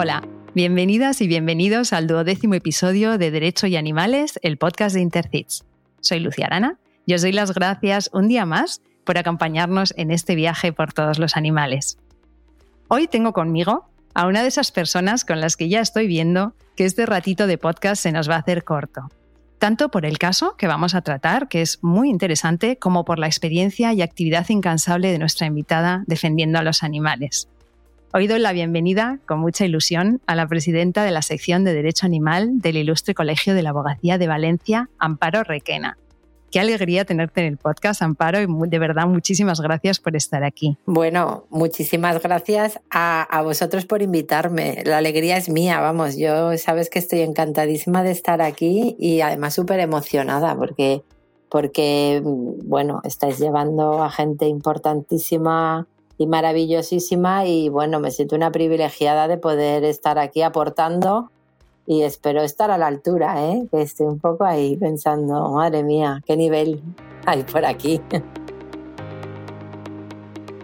Hola, bienvenidas y bienvenidos al duodécimo episodio de Derecho y Animales, el podcast de Intercits. Soy Lucia Arana y os doy las gracias un día más por acompañarnos en este viaje por todos los animales. Hoy tengo conmigo a una de esas personas con las que ya estoy viendo que este ratito de podcast se nos va a hacer corto. Tanto por el caso que vamos a tratar, que es muy interesante, como por la experiencia y actividad incansable de nuestra invitada defendiendo a los animales. Hoy doy la bienvenida, con mucha ilusión, a la presidenta de la sección de Derecho Animal del Ilustre Colegio de la Abogacía de Valencia, Amparo Requena. Qué alegría tenerte en el podcast, Amparo, y de verdad muchísimas gracias por estar aquí. Bueno, muchísimas gracias a, a, vosotros por invitarme. La alegría es mía, vamos, yo sabes que estoy encantadísima de estar aquí y además súper emocionada porque, porque, bueno, estáis llevando a gente importantísima y maravillosísima y bueno, me siento una privilegiada de poder estar aquí aportando y espero estar a la altura, ¿eh? que estoy un poco ahí pensando, madre mía, qué nivel hay por aquí.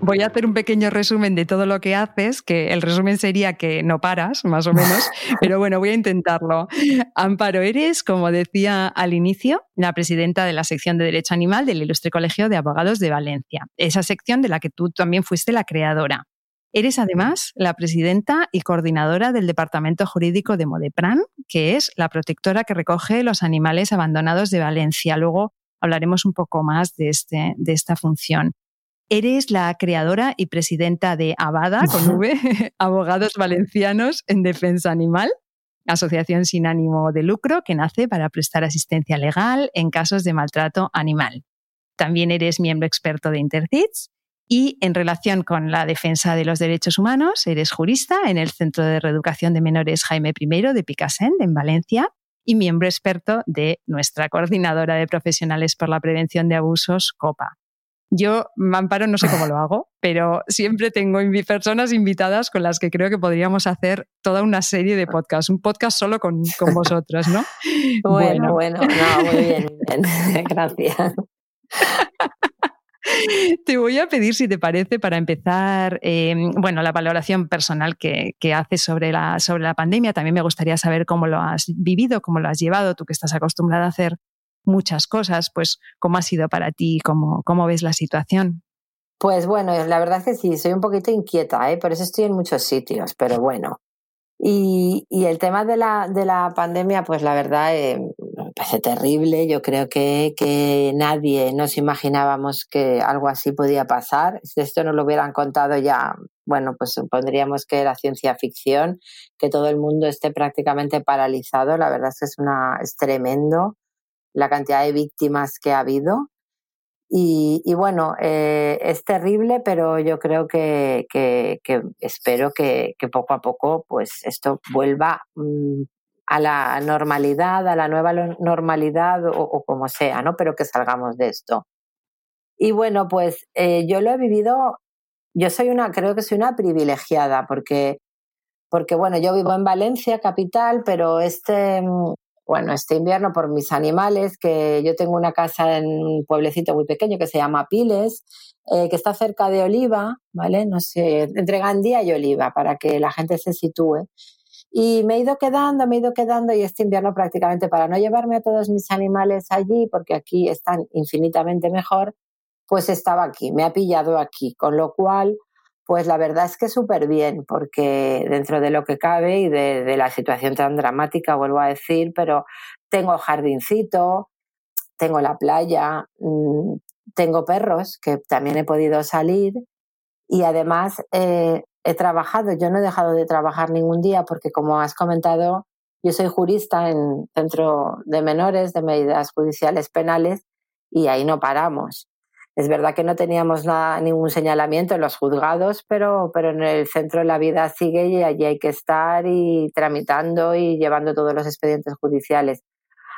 Voy a hacer un pequeño resumen de todo lo que haces, que el resumen sería que no paras, más o menos, pero bueno, voy a intentarlo. Amparo, eres, como decía al inicio, la presidenta de la sección de Derecho Animal del Ilustre Colegio de Abogados de Valencia, esa sección de la que tú también fuiste la creadora. Eres además la presidenta y coordinadora del Departamento Jurídico de Modepran, que es la protectora que recoge los animales abandonados de Valencia. Luego hablaremos un poco más de, este, de esta función. Eres la creadora y presidenta de Abada, con V, Abogados Valencianos en Defensa Animal, asociación sin ánimo de lucro que nace para prestar asistencia legal en casos de maltrato animal. También eres miembro experto de Intercits y en relación con la defensa de los derechos humanos, eres jurista en el Centro de Reeducación de Menores Jaime I de Picassent, en Valencia, y miembro experto de nuestra coordinadora de profesionales por la prevención de abusos, COPA. Yo, Amparo, no sé cómo lo hago, pero siempre tengo personas invitadas con las que creo que podríamos hacer toda una serie de podcasts, un podcast solo con, con vosotras, ¿no? Bueno, bueno, no, muy bien, gracias. Te voy a pedir, si te parece, para empezar, em, bueno, la valoración personal que, que, haces sobre la, sobre la pandemia. También me gustaría saber cómo lo has vivido, cómo lo has llevado, tú que estás acostumbrada a hacer muchas cosas, pues cómo ha sido para ti, cómo, cómo ves la situación. Pues bueno, la verdad es que sí, soy un poquito inquieta, ¿eh? por eso estoy en muchos sitios, pero bueno. Y, y el tema de la, de la pandemia, pues la verdad eh, me parece terrible. Yo creo que, que nadie nos imaginábamos que algo así podía pasar. Si esto nos lo hubieran contado ya, bueno, pues supondríamos que era ciencia ficción, que todo el mundo esté prácticamente paralizado. La verdad es que es, una, es tremendo la cantidad de víctimas que ha habido. Y, y bueno, eh, es terrible, pero yo creo que, que, que espero que, que, poco a poco pues esto vuelva mm, a la normalidad, a la nueva normalidad o, o, como sea, ¿no? Pero que salgamos de esto. Y bueno, pues eh, yo lo he vivido, yo soy una, creo que soy una privilegiada porque, porque bueno, yo vivo en Valencia, capital, pero este, mm, bueno, este invierno por mis animales, que yo tengo una casa en un pueblecito muy pequeño que se llama Piles, eh, que está cerca de Oliva, ¿vale? No sé, entre Gandía y Oliva, para que la gente se sitúe. Y me he ido quedando, me he ido quedando y este invierno prácticamente para no llevarme a todos mis animales allí, porque aquí están infinitamente mejor, pues estaba aquí, me ha pillado aquí, con lo cual pues la verdad es que súper bien, porque dentro de lo que cabe y de, la situación tan dramática, vuelvo a decir, pero tengo jardincito, tengo la playa, mmm, tengo perros que también he podido salir y además eh, he trabajado, yo no he dejado de trabajar ningún día porque como has comentado, yo soy jurista en centro de menores de medidas judiciales penales y ahí no paramos. Es verdad que no teníamos nada, ningún señalamiento en los juzgados, pero, pero en el centro de la vida sigue y allí hay que estar y tramitando y llevando todos los expedientes judiciales.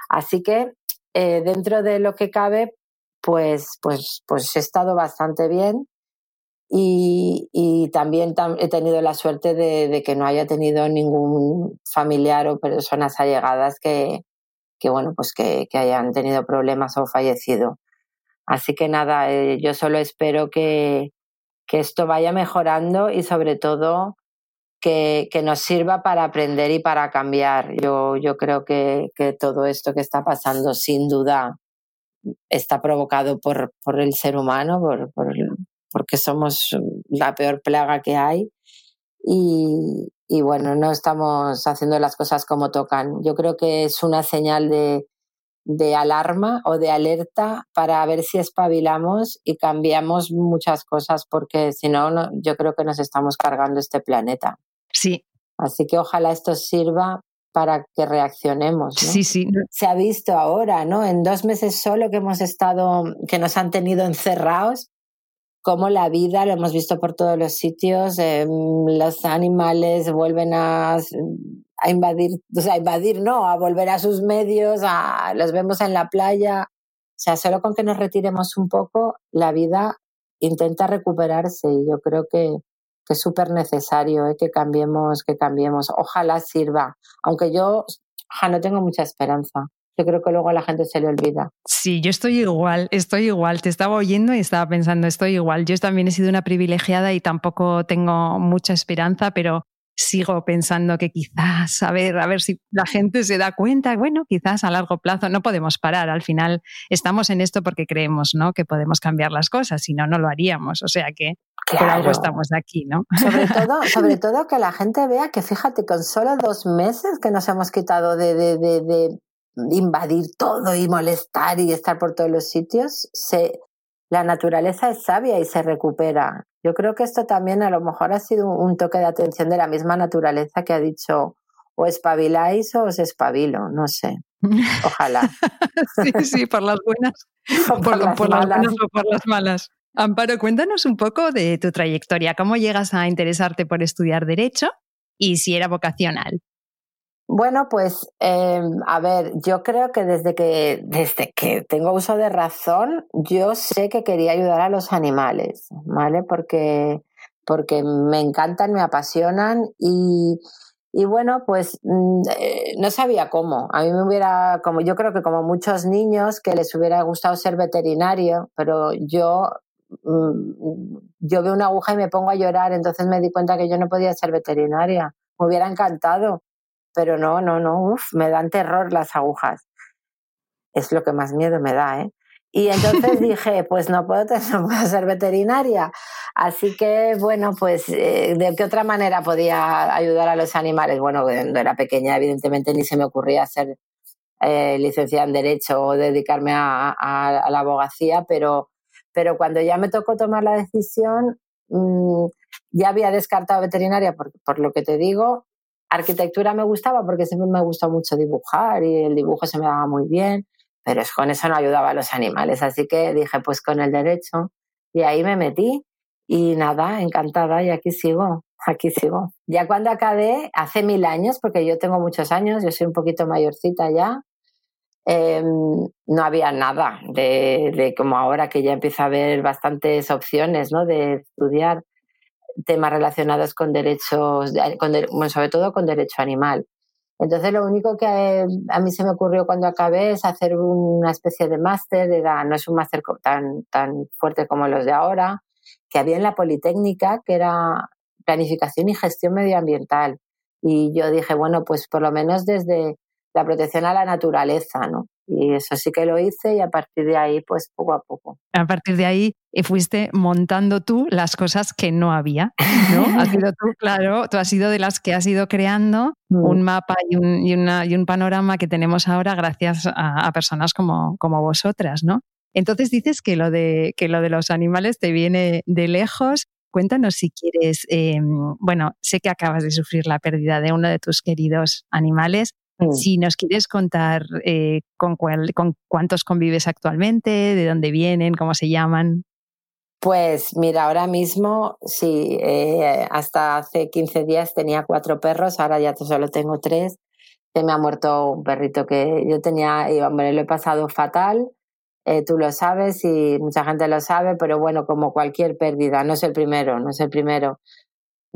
Así que eh, dentro de lo que cabe, pues, pues, pues he estado bastante bien y, y también tam he tenido la suerte de, de, que no haya tenido ningún familiar o personas allegadas que, que bueno, pues que, que hayan tenido problemas o fallecido. Así que nada, eh, yo solo espero que, que esto vaya mejorando y sobre todo que, que, nos sirva para aprender y para cambiar. Yo, yo creo que, que todo esto que está pasando, sin duda, está provocado por, por el ser humano, por, por, porque somos la peor plaga que hay. Y, y bueno, no estamos haciendo las cosas como tocan. Yo creo que es una señal de, de alarma o de alerta para ver si espabilamos y cambiamos muchas cosas, porque si no, yo creo que nos estamos cargando este planeta. Sí. Así que ojalá esto sirva para que reaccionemos. Sí, sí. Se ha visto ahora, ¿no? En dos meses solo que hemos estado, que nos han tenido encerrados, como la vida, lo hemos visto por todos los sitios, em, los animales vuelven a a invadir, o sea, a invadir no, a volver a sus medios, a, los vemos en la playa. O sea, solo con que nos retiremos un poco, la vida intenta recuperarse y yo creo que, que es súper necesario ¿eh? que cambiemos, que cambiemos. Ojalá sirva, aunque yo no tengo mucha esperanza. Yo creo que luego a la gente se le olvida. Sí, yo estoy igual, estoy igual. Te estaba oyendo y estaba pensando, estoy igual. Yo también he sido una privilegiada y tampoco tengo mucha esperanza, pero sigo pensando que quizás, a ver, a ver si la gente se da cuenta, bueno, quizás a largo plazo no podemos parar, al final estamos en esto porque creemos, ¿no? Que podemos cambiar las cosas, si no, no lo haríamos, o sea que por algo estamos aquí, ¿no? Sobre todo, sobre todo que la gente vea que, fíjate, con solo dos meses que nos hemos quitado de, de, de, de invadir todo y molestar y estar por todos los sitios, se, la naturaleza es sabia y se recupera. Yo creo que esto también a lo mejor ha sido un toque de atención de la misma naturaleza que ha dicho o espabiláis o os espabilo, no sé. Ojalá. sí, sí, por las buenas. O por, las, buenas o por las malas. Amparo, cuéntanos un poco de tu trayectoria. ¿Cómo llegas a interesarte por estudiar Derecho y si era vocacional? Bueno, pues eh, a ver, yo creo que desde que desde que tengo uso de razón, yo sé que quería ayudar a los animales, ¿vale? Porque porque me encantan, me apasionan y, y bueno, pues mm, eh, no sabía cómo. A mí me hubiera, como yo creo que como muchos niños que les hubiera gustado ser veterinario, pero yo mm, yo veo una aguja y me pongo a llorar, entonces me di cuenta que yo no podía ser veterinaria. Me hubiera encantado pero no, no, no, uf, me dan terror las agujas. Es lo que más miedo me da, ¿eh? Y entonces dije, pues no puedo, ser veterinaria. Así que, bueno, pues, eh, ¿de qué otra manera podía ayudar a los animales? Bueno, cuando era pequeña, evidentemente, ni se me ocurría ser eh, licenciada en Derecho o dedicarme a, la abogacía, pero, pero cuando ya me tocó tomar la decisión, mm, ya había descartado veterinaria por, por, lo que te digo Arquitectura me gustaba porque siempre me gustó mucho dibujar y el dibujo se me daba muy bien, pero con eso no ayudaba a los animales. Así que dije, pues con el derecho. Y ahí me metí y nada, encantada y aquí sigo, aquí sigo. Ya cuando acabé, hace mil años, porque yo tengo muchos años, yo soy un poquito mayorcita ya, em, no había nada de, de, como ahora que ya empieza a haber bastantes opciones ¿no? de estudiar temas relacionados con derechos, con, bueno, sobre todo con derecho animal. Entonces lo único que eh, a mí se me ocurrió cuando acabé es hacer una especie de máster, era, no es un máster tan, tan fuerte como los de ahora, que había en la Politécnica, que era planificación y gestión medioambiental. Y yo dije, bueno, pues por lo menos desde la protección a la naturaleza, ¿no? Y eso sí que lo hice y a partir de ahí, pues poco a poco. A partir de ahí eh, fuiste montando tú las cosas que no había, ¿no? has sido tú, claro, tú has sido de las que has ido creando mm. un mapa y un, y, una, y un, panorama que tenemos ahora gracias a, personas como, como vosotras, ¿no? Entonces dices que lo, de, que lo de los animales te viene de lejos. Cuéntanos si quieres, em, bueno, sé que acabas de sufrir la pérdida de uno de tus queridos animales. Mm. Si nos quieres contar eh, con, con cuántos convives actualmente, de dónde vienen, cómo se llaman. Pues mira, ahora mismo, sí, eh, hasta hace 15 días tenía cuatro perros, ahora ya solo tengo tres. Se me ha muerto un perrito que yo tenía y hombre, lo he pasado fatal. Eh, tú lo sabes y mucha gente lo sabe, pero bueno, como cualquier pérdida, no es el primero, no es el primero.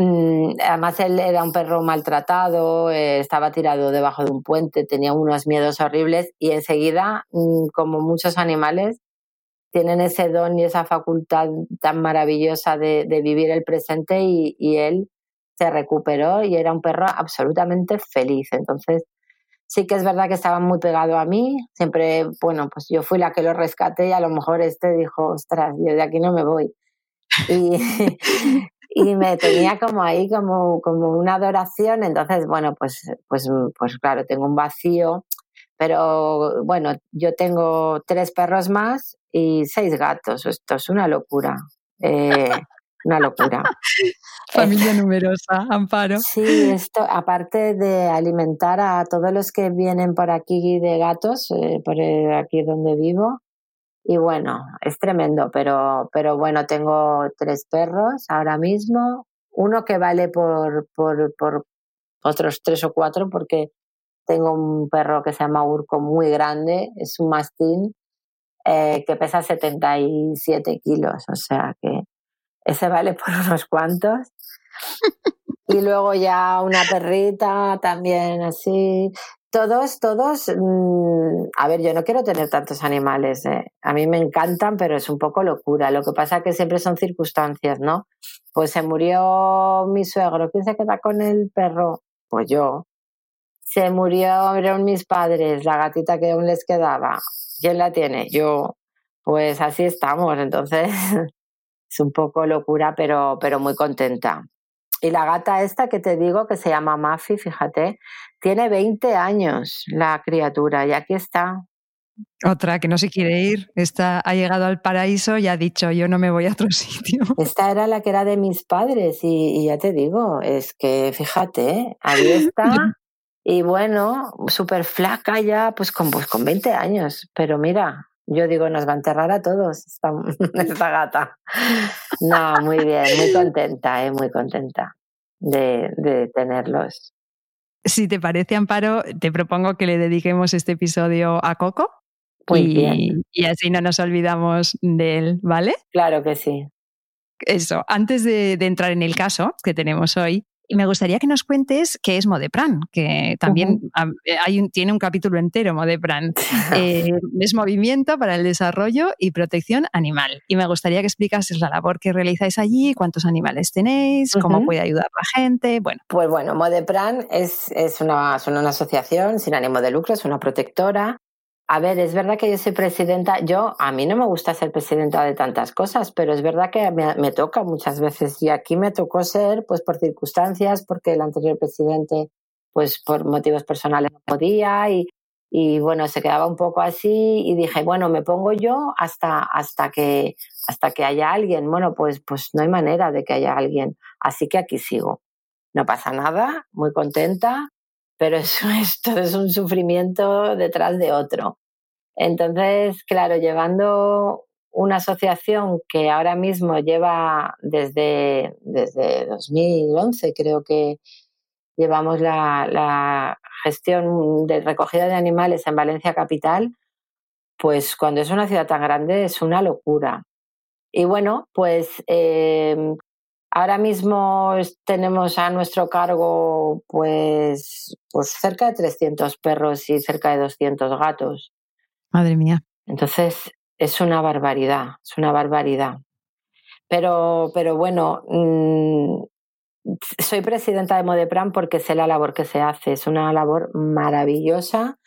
Mm, además, él era un perro maltratado, eh, estaba tirado debajo de un puente, tenía unos miedos horribles y enseguida, mm, como muchos animales, tienen ese don y esa facultad tan maravillosa de, vivir el presente y, él se recuperó y era un perro absolutamente feliz. Entonces, sí que es verdad que estaba muy pegado a mí. Siempre, bueno, pues yo fui la que lo rescaté y a lo mejor este dijo, ostras, yo de aquí no me voy. Y, y me tenía como ahí como, como una adoración. Entonces, bueno, pues, pues, pues claro, tengo un vacío. Pero bueno, yo tengo tres perros más y seis gatos. Esto es una locura. Eh, una locura. Familia numerosa, Amparo. Sí, esto, aparte de alimentar a todos los que vienen por aquí de gatos, eh, por aquí donde vivo, y bueno, es tremendo, pero, pero bueno, tengo tres perros ahora mismo, uno que vale por, por, por otros tres o cuatro, porque tengo un perro que se llama Urco muy grande, es un mastín eh, que pesa 77 kilos, o sea que ese vale por unos cuantos. y luego ya una perrita también así. Todos, todos, mm, a ver, yo no quiero tener tantos animales, ¿eh? a mí me encantan, pero es un poco locura. Lo que pasa que siempre son circunstancias, ¿no? Pues se murió mi suegro, ¿quién se queda con el perro? Pues yo. Se murieron mis padres, la gatita que aún les quedaba. ¿Quién la tiene? Yo. Pues así estamos, entonces es un poco locura, pero, pero muy contenta. Y la gata esta que te digo, que se llama Mafi, fíjate, tiene 20 años la criatura y aquí está. Otra que no se quiere ir, esta ha llegado al paraíso y ha dicho yo no me voy a otro sitio. Esta era la que era de mis padres y, ya te digo, es que fíjate, ahí está y bueno, súper flaca ya, pues con, pues con 20 años, pero mira, yo digo, nos va a enterrar a todos esta, esta gata. No, muy bien, muy contenta, eh, muy contenta de, de tenerlos. Si te parece, Amparo, te propongo que le dediquemos este episodio a Coco. Muy y, bien. y así no nos olvidamos de él, ¿vale? Claro que sí. Eso, antes de, de, entrar en el caso que tenemos hoy, y me gustaría que nos cuentes qué es Modepran, que también eh, hay un, tiene un capítulo entero, Modepran. Eh, es movimiento para el desarrollo y protección animal. Y me gustaría que explicases la labor que realizáis allí, cuántos animales tenéis, cómo puede ayudar la gente. Bueno. Pues bueno, Modepran es, es, una, es una asociación sin ánimo de lucro, es una protectora a ver, es verdad que yo soy presidenta. Yo, a mí no me gusta ser presidenta de tantas cosas, pero es verdad que me, toca muchas veces. Y aquí me tocó ser, pues por circunstancias, porque el anterior presidente, pues por motivos personales no podía y, y bueno, se quedaba un poco así y dije, bueno, me pongo yo hasta, hasta, que, hasta que haya alguien. Bueno, pues, pues no hay manera de que haya alguien. Así que aquí sigo. No pasa nada, muy contenta, pero esto es un sufrimiento detrás de otro. Entonces, claro, llevando una asociación que ahora mismo lleva desde, desde 2011, creo que llevamos la, gestión de recogida de animales en Valencia Capital, pues cuando es una ciudad tan grande es una locura. Y bueno, pues eh, ahora mismo tenemos a nuestro cargo pues, pues cerca de 300 perros y cerca de 200 gatos. Madre mía. Entonces, es una barbaridad, es una barbaridad. Pero, pero bueno, mmm, soy presidenta de Modepran porque sé la labor que se hace. Es una labor maravillosa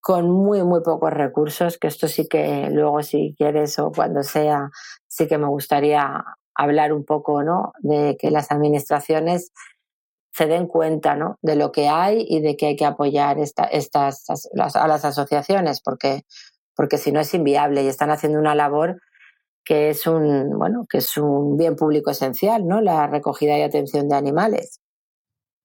con muy, muy pocos recursos, que esto sí que luego si quieres o cuando sea, sí que me gustaría hablar un poco, ¿no? De que las administraciones se den cuenta ¿no? de lo que hay y de que hay que apoyar esta, estas, las, a las asociaciones, porque, porque si no es inviable y están haciendo una labor que es un, bueno, que es un bien público esencial, ¿no? La recogida y atención de animales.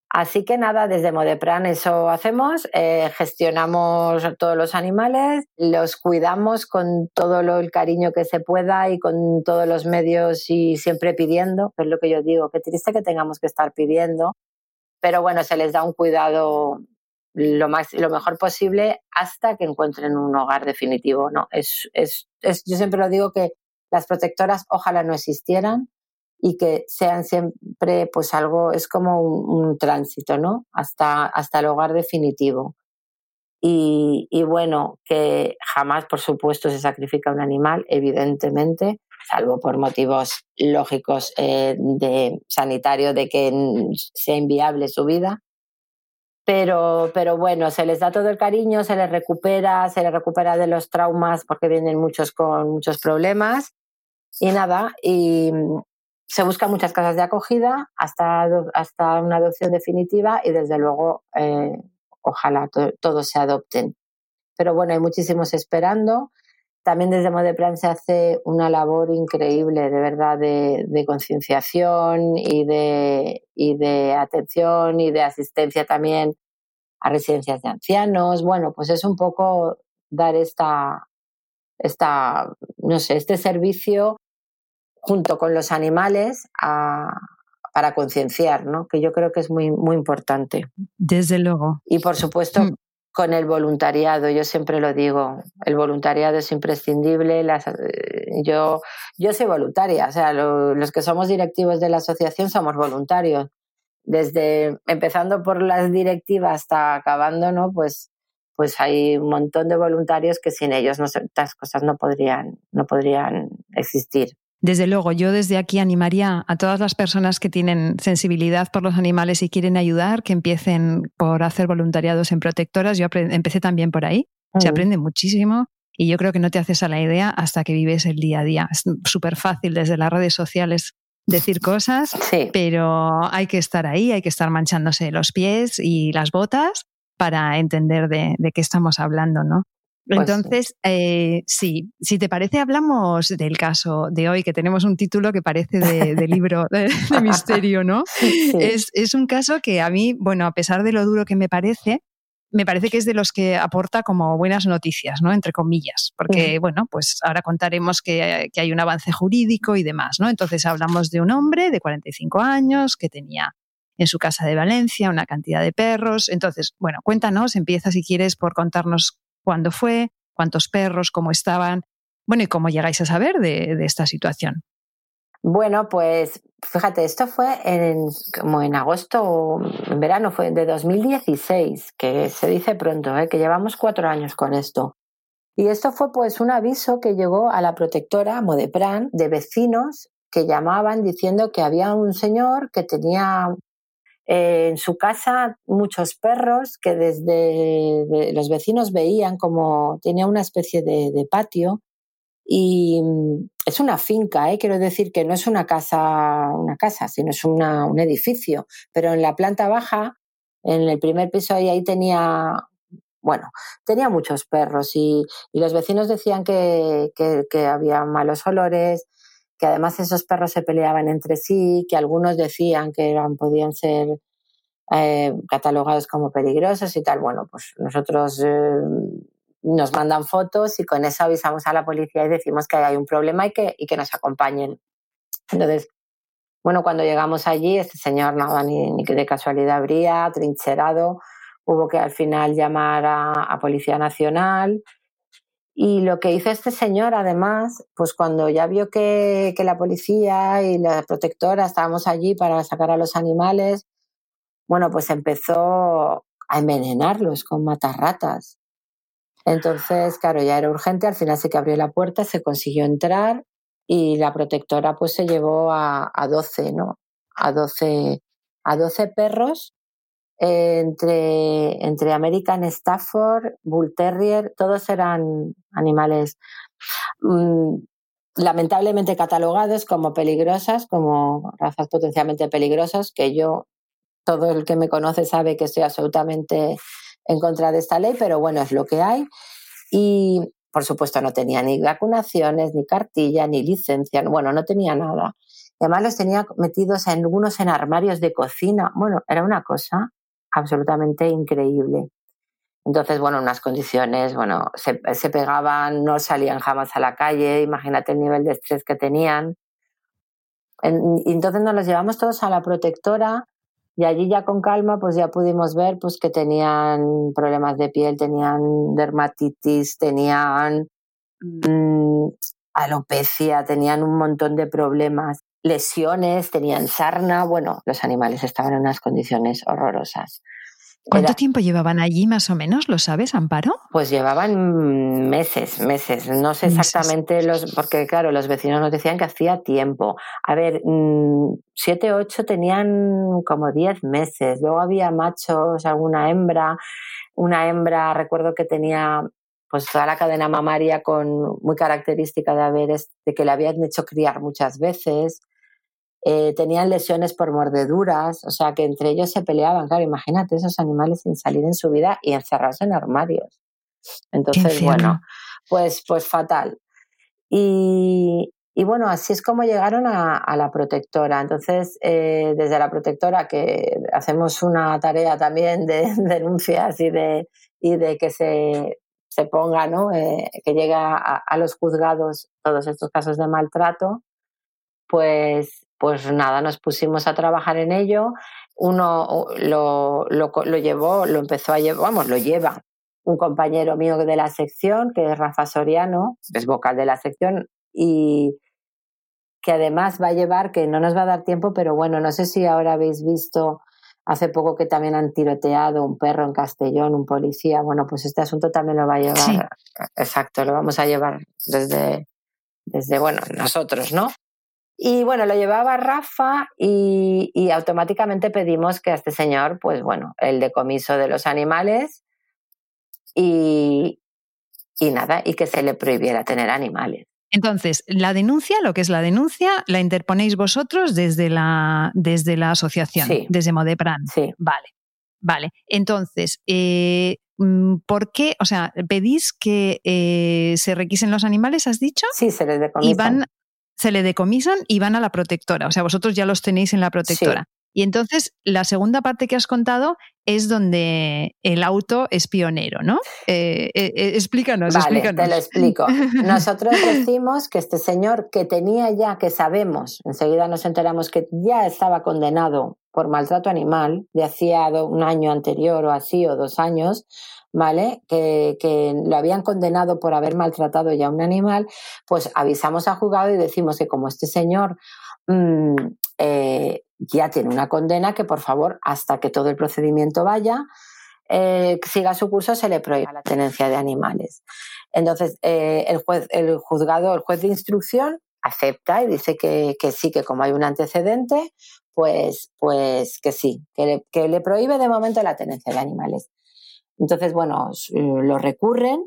Así que nada, desde Modepran eso hacemos, eh, gestionamos todos los animales, los cuidamos con todo lo, el cariño que se pueda y con todos los medios y siempre pidiendo, que es lo que yo digo, qué triste que tengamos que estar pidiendo, pero bueno, se les da un cuidado lo, más, lo mejor posible hasta que encuentren un hogar definitivo. ¿no? Es, es, es, yo siempre lo digo que las protectoras ojalá no existieran y que sean siempre pues algo, es como un, tránsito, ¿no? Hasta, hasta el hogar definitivo. Y, y, bueno, que jamás, por supuesto, se sacrifica un animal, evidentemente, salvo por motivos lógicos eh, de sanitario de que sea inviable su vida. Pero, pero bueno, se les da todo el cariño, se les recupera, se les recupera de los traumas porque vienen muchos con muchos problemas y nada, y se buscan muchas casas de acogida hasta, hasta una adopción definitiva y desde luego eh, ojalá todos se adopten. Pero bueno, hay muchísimos esperando. También desde Modeplan se hace una labor increíble, de verdad, de, concienciación y de, y de atención y de asistencia también a residencias de ancianos. Bueno, pues es un poco dar esta, esta no sé, este servicio junto con los animales para concienciar, ¿no? que yo creo que es muy, muy importante. Desde luego. Y por supuesto, mm. Con el voluntariado, yo siempre lo digo, el voluntariado es imprescindible. Eh, yo, yo soy voluntaria, o sea, los que somos directivos de la asociación somos voluntarios. Desde empezando por las directivas hasta acabando, ¿no? Pues, pues hay un montón de voluntarios que sin ellos no, estas cosas no podrían, no podrían existir. Desde luego, yo desde aquí animaría a todas las personas que tienen sensibilidad por los animales y quieren ayudar, que empiecen por hacer voluntariados en protectoras. Yo empecé también por ahí. Se aprende muchísimo y yo creo que no te haces a la idea hasta que vives el día a día. Es súper fácil desde las redes sociales decir cosas, pero hay que estar ahí, hay que estar manchándose los pies y las botas para entender de, de qué estamos hablando, ¿no? Pues Entonces, eh, sí, si te parece, hablamos del caso de hoy, que tenemos un título que parece de, libro de, misterio, ¿no? Es, es, un caso que a mí, bueno, a pesar de lo duro que me parece, me parece que es de los que aporta como buenas noticias, ¿no? Entre comillas, porque, bueno, pues ahora contaremos que, que hay un avance jurídico y demás, ¿no? Entonces hablamos de un hombre de 45 años que tenía en su casa de Valencia una cantidad de perros. Entonces, bueno, cuéntanos, empieza si quieres por contarnos cuándo fue, cuántos perros, cómo estaban, bueno, y cómo llegáis a saber de, esta situación. Bueno, pues fíjate, esto fue en, como en agosto en verano, fue de 2016, que se dice pronto, ¿eh? que llevamos cuatro años con esto. Y esto fue pues un aviso que llegó a la protectora Modepran de vecinos que llamaban diciendo que había un señor que tenía eh, en su casa muchos perros que desde los vecinos veían como tenía una especie de, patio y mm, es una finca, ¿eh? quiero decir que no es una casa, una casa, sino es un edificio. Pero en la planta baja, en el primer piso, y ahí tenía, bueno, tenía muchos perros y, los vecinos decían que, que, había malos olores, que además esos perros se peleaban entre sí, que algunos decían que eran, podían ser eh, catalogados como peligrosos y tal. Bueno, pues nosotros eh, nos mandan fotos y con eso avisamos a la policía y decimos que hay un problema y que, y que nos acompañen. Entonces, bueno, cuando llegamos allí, este señor nada, ni, ni de casualidad habría, trincherado, hubo que al final llamar a, a Policía Nacional y lo que hizo este señor, además, pues cuando ya vio que, la policía y la protectora estábamos allí para sacar a los animales, bueno, pues empezó a envenenarlos con matarratas. Entonces, claro, ya era urgente, al final sí que abrió la puerta, se consiguió entrar y la protectora pues se llevó a, a 12, ¿no? A 12, a 12 perros entre, entre American Stafford, Bull Terrier, todos eran animales mm, lamentablemente catalogados como peligrosas, como razas potencialmente peligrosas, que yo, todo el que me conoce sabe que estoy absolutamente en contra de esta ley, pero bueno, es lo que hay. Y por supuesto no tenía ni vacunaciones, ni cartilla, ni licencia, bueno, no tenía nada. Además los tenía metidos en algunos en armarios de cocina. Bueno, era una cosa absolutamente increíble. Entonces, bueno, unas condiciones, bueno, se, se, pegaban, no salían jamás a la calle, imagínate el nivel de estrés que tenían. entonces nos los llevamos todos a la protectora y allí ya con calma pues ya pudimos ver pues que tenían problemas de piel, tenían dermatitis, tenían mm, alopecia, tenían un montón de problemas lesiones, tenían sarna, bueno, los animales estaban en unas condiciones horrorosas. ¿Cuánto tiempo llevaban allí más o menos? ¿Lo sabes, Amparo? Pues llevaban meses, meses. No sé exactamente los, porque claro, los vecinos nos decían que hacía tiempo. A ver, mm, siete, ocho tenían como diez meses. Luego había machos, alguna hembra. Una hembra, recuerdo que tenía pues toda la cadena mamaria con muy característica de haber de que le habían hecho criar muchas veces. Eh, tenían lesiones por mordeduras, o sea que entre ellos se peleaban. Claro, imagínate esos animales sin salir en su vida y encerrados en armarios. Entonces, bueno, pues, pues fatal. Y, bueno, así es como llegaron a, la protectora. Entonces, eh, desde la protectora, que hacemos una tarea también de denuncias y de, y de que se, se ponga, ¿no? Eh, que llegue a, a, los juzgados todos estos casos de maltrato, pues pues nada, nos pusimos a trabajar en ello. Uno lo, lo, lo llevó, lo empezó a llevar, vamos, lo lleva un compañero mío de la sección, que es Rafa Soriano, es vocal de la sección, y que además va a llevar, que no nos va a dar tiempo, pero bueno, no sé si ahora habéis visto hace poco que también han tiroteado un perro en Castellón, un policía. Bueno, pues este asunto también lo va a llevar. Exacto, lo vamos a llevar desde, desde, bueno, nosotros, ¿no? Y bueno, lo llevaba Rafa y, automáticamente pedimos que a este señor, pues bueno, el decomiso de los animales y, y nada, y que se le prohibiera tener animales. Entonces, la denuncia, lo que es la denuncia, la interponéis vosotros desde la, desde la asociación, desde Modepran. Sí. Vale, vale. Entonces, eh, mm, ¿por qué? O sea, ¿pedís que eh, se requisen los animales, has dicho? Sí, se les decomisan se le decomisan y van a la protectora. O sea, vosotros ya los tenéis en la protectora. Y entonces la segunda parte que has contado es donde el auto es pionero, ¿no? Eh, eh, eh, explícanos, vale, Te lo explico. Nosotros decimos que este señor que tenía ya, que sabemos, enseguida nos enteramos que ya estaba condenado por maltrato animal de hacía un año anterior o así, o dos años, ¿vale? Que, lo habían condenado por haber maltratado ya a un animal, pues avisamos al juzgado y decimos que como este señor mm, eh, ya tiene una condena, que por favor, hasta que todo el procedimiento vaya, eh, siga su curso, se le prohíba la tenencia de animales. Entonces, eh, el, juez, el juzgado, el juez de instrucción acepta y dice que, sí, que como hay un antecedente, pues, pues que sí, que le, que le prohíbe de momento la tenencia de animales. Entonces, bueno, lo recurren.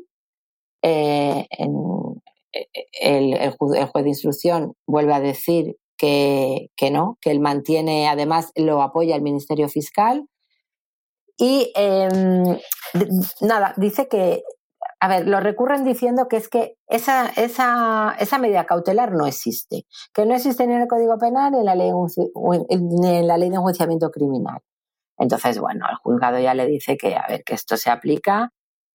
Eh, eh, el, juez de instrucción vuelve a decir que, no, que él mantiene, además lo apoya el Ministerio Fiscal. Y em, nada, dice que, a ver, lo recurren diciendo que es que esa, esa, esa medida cautelar no existe, que no existe ni en el Código Penal ni en la ley, ni en la ley de enjuiciamiento criminal. Entonces, bueno, el juzgado ya le dice que, a ver, que esto se aplica,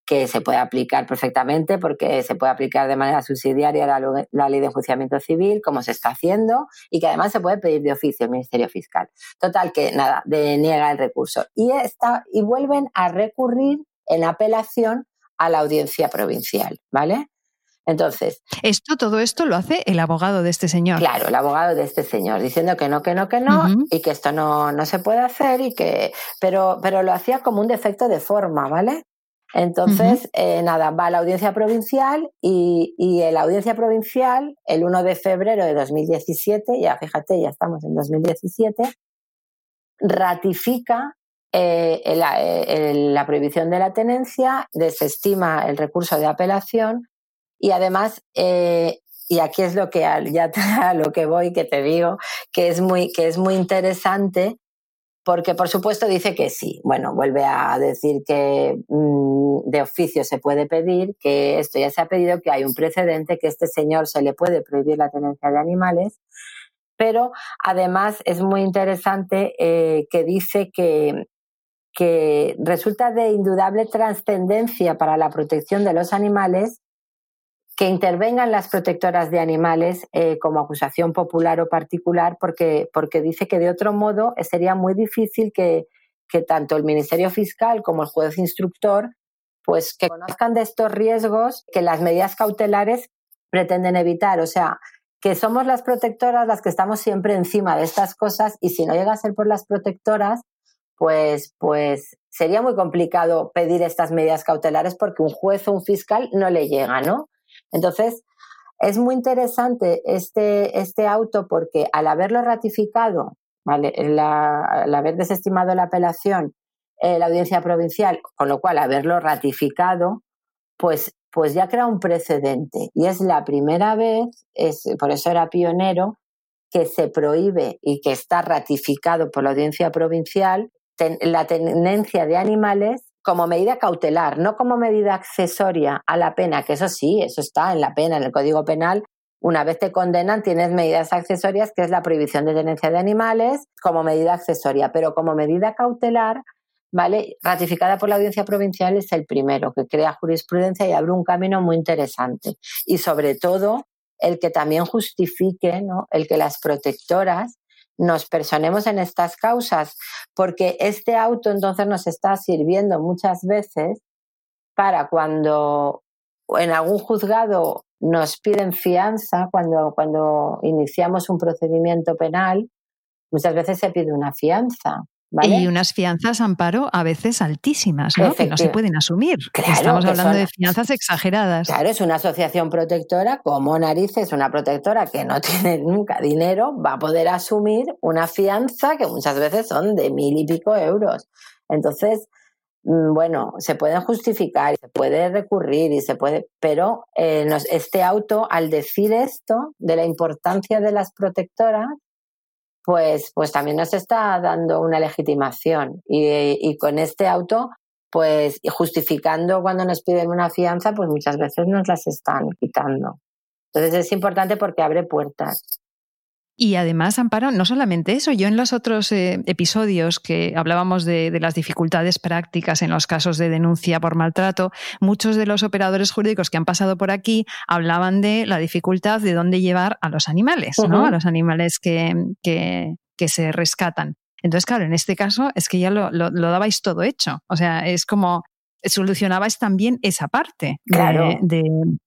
que se puede aplicar perfectamente porque se puede aplicar de manera subsidiaria la, ley de enjuiciamiento civil, como se está haciendo, y que además se puede pedir de oficio al Ministerio Fiscal. Total, que nada, deniega el recurso. Y, está, y vuelven a recurrir en apelación a la audiencia provincial, ¿vale? Entonces. Esto, todo esto lo hace el abogado de este señor. Claro, el abogado de este señor, diciendo que no, que no, que no, y que esto no, no se puede hacer, y que. Pero, pero lo hacía como un defecto de forma, ¿vale? Entonces, eh, nada, va a la audiencia provincial y, y en la audiencia provincial, el 1 de febrero de 2017, ya fíjate, ya estamos en 2017, ratifica eh, la, eh, la prohibición de la tenencia, desestima el recurso de apelación y además, eh, y aquí es lo que ya a lo que voy, que te digo, que es muy, que es muy interesante, porque por supuesto dice que sí. Bueno, vuelve a decir que mm, de oficio se puede pedir, que esto ya se ha pedido, que hay un precedente, que este señor se le puede prohibir la tenencia de animales, pero además es muy interesante que dice que, que resulta de indudable trascendencia para la protección de los animales que intervengan las protectoras de animales eh, como acusación popular o particular, porque, porque dice que de otro modo sería muy difícil que, que tanto el Ministerio Fiscal como el juez instructor pues que conozcan de estos riesgos que las medidas cautelares pretenden evitar. O sea, que somos las protectoras las que estamos siempre encima de estas cosas y si no llega a ser por las protectoras, pues, pues sería muy complicado pedir estas medidas cautelares porque un juez o un fiscal no le llega, ¿no? Entonces, es muy interesante este, este auto porque al haberlo ratificado, ¿vale? al haber desestimado la apelación, la audiencia provincial, con lo cual haberlo ratificado, pues, pues ya crea un precedente. Y es la primera vez, es, por eso era pionero, que se prohíbe y que está ratificado por la audiencia provincial la tenencia de animales como medida cautelar, no como medida accesoria a la pena, que eso sí, eso está en la pena, en el Código Penal. Una vez te condenan, tienes medidas accesorias, que es la prohibición de tenencia de animales, como medida accesoria, pero como medida cautelar, ¿vale? Ratificada por la Audiencia Provincial es el primero, que crea jurisprudencia y abre un camino muy interesante. Y sobre todo, el que también justifique, ¿no? El que las protectoras nos personemos en estas causas, porque este auto entonces nos está sirviendo muchas veces para cuando en algún juzgado nos piden fianza, cuando, cuando iniciamos un procedimiento penal, muchas veces se pide una fianza. Y unas fianzas, Amparo, a veces altísimas, ¿no? Que no se pueden asumir. Estamos hablando de fianzas exageradas. Claro, es una asociación protectora, como narices, una protectora que no tiene nunca dinero, va a poder asumir una fianza que muchas veces son de mil y pico euros. Entonces, mm, bueno, se pueden justificar, se puede recurrir y se puede, pero eh, este auto, al decir esto de la importancia de las protectoras, pues, pues también nos está dando una legitimación. Y, con este auto, pues justificando cuando nos piden una fianza, pues muchas veces nos las están quitando. Entonces es importante porque abre puertas. Y además, Amparo, no solamente eso, yo en los otros eh, episodios que hablábamos de, de, las dificultades prácticas en los casos de denuncia por maltrato, muchos de los operadores jurídicos que han pasado por aquí hablaban de la dificultad de dónde llevar a los animales, ¿no? A los animales que, que, que, se rescatan. Entonces, claro, en este caso es que ya lo, lo, lo dabais todo hecho. O sea, es como solucionabais también esa parte de,